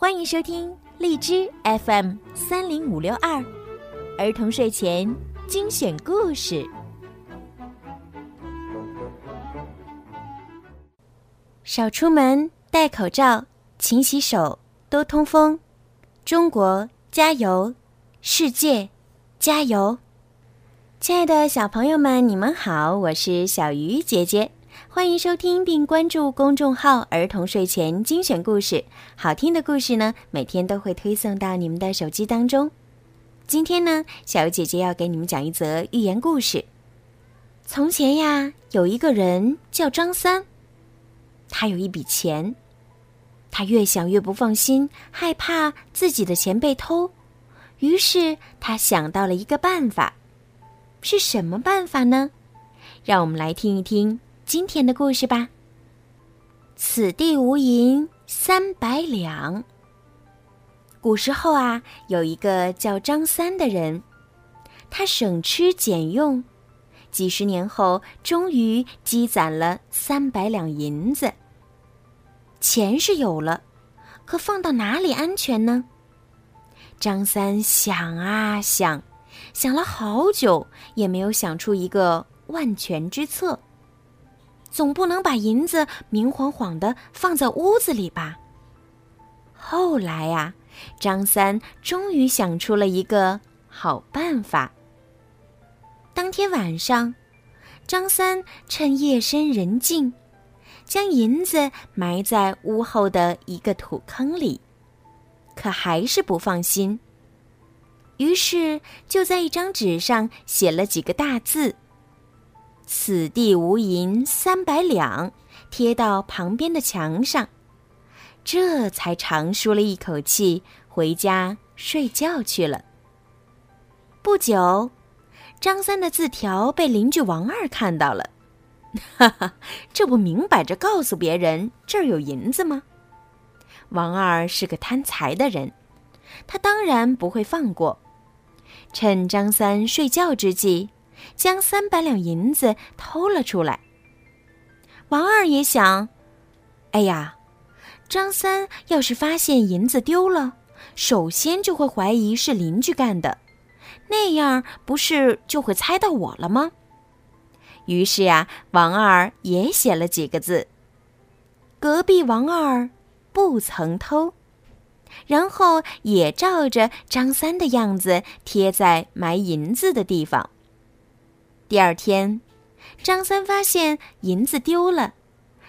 欢迎收听荔枝 FM 三零五六二儿童睡前精选故事。少出门，戴口罩，勤洗手，多通风。中国加油，世界加油！亲爱的小朋友们，你们好，我是小鱼姐姐。欢迎收听并关注公众号“儿童睡前精选故事”，好听的故事呢，每天都会推送到你们的手机当中。今天呢，小姐姐要给你们讲一则寓言故事。从前呀，有一个人叫张三，他有一笔钱，他越想越不放心，害怕自己的钱被偷，于是他想到了一个办法。是什么办法呢？让我们来听一听。今天的故事吧。此地无银三百两。古时候啊，有一个叫张三的人，他省吃俭用，几十年后终于积攒了三百两银子。钱是有了，可放到哪里安全呢？张三想啊想，想了好久，也没有想出一个万全之策。总不能把银子明晃晃的放在屋子里吧？后来呀，张三终于想出了一个好办法。当天晚上，张三趁夜深人静，将银子埋在屋后的一个土坑里，可还是不放心。于是就在一张纸上写了几个大字。此地无银三百两，贴到旁边的墙上，这才长舒了一口气，回家睡觉去了。不久，张三的字条被邻居王二看到了，哈哈，这不明摆着告诉别人这儿有银子吗？王二是个贪财的人，他当然不会放过，趁张三睡觉之际。将三百两银子偷了出来。王二也想：“哎呀，张三要是发现银子丢了，首先就会怀疑是邻居干的，那样不是就会猜到我了吗？”于是呀，王二也写了几个字：“隔壁王二不曾偷。”然后也照着张三的样子贴在埋银子的地方。第二天，张三发现银子丢了，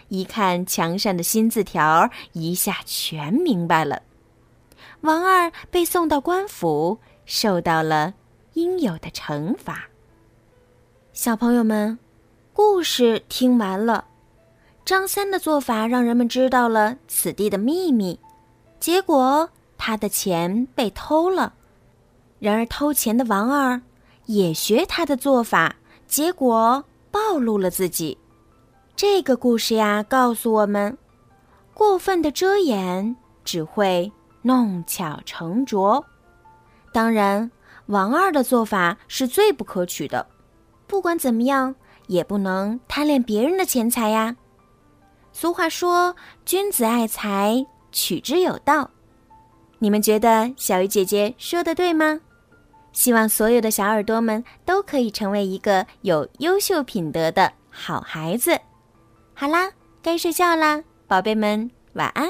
一看墙上的新字条，一下全明白了。王二被送到官府，受到了应有的惩罚。小朋友们，故事听完了，张三的做法让人们知道了此地的秘密，结果他的钱被偷了。然而偷钱的王二也学他的做法。结果暴露了自己。这个故事呀，告诉我们，过分的遮掩只会弄巧成拙。当然，王二的做法是最不可取的。不管怎么样，也不能贪恋别人的钱财呀。俗话说：“君子爱财，取之有道。”你们觉得小鱼姐姐说的对吗？希望所有的小耳朵们都可以成为一个有优秀品德的好孩子。好啦，该睡觉啦，宝贝们，晚安。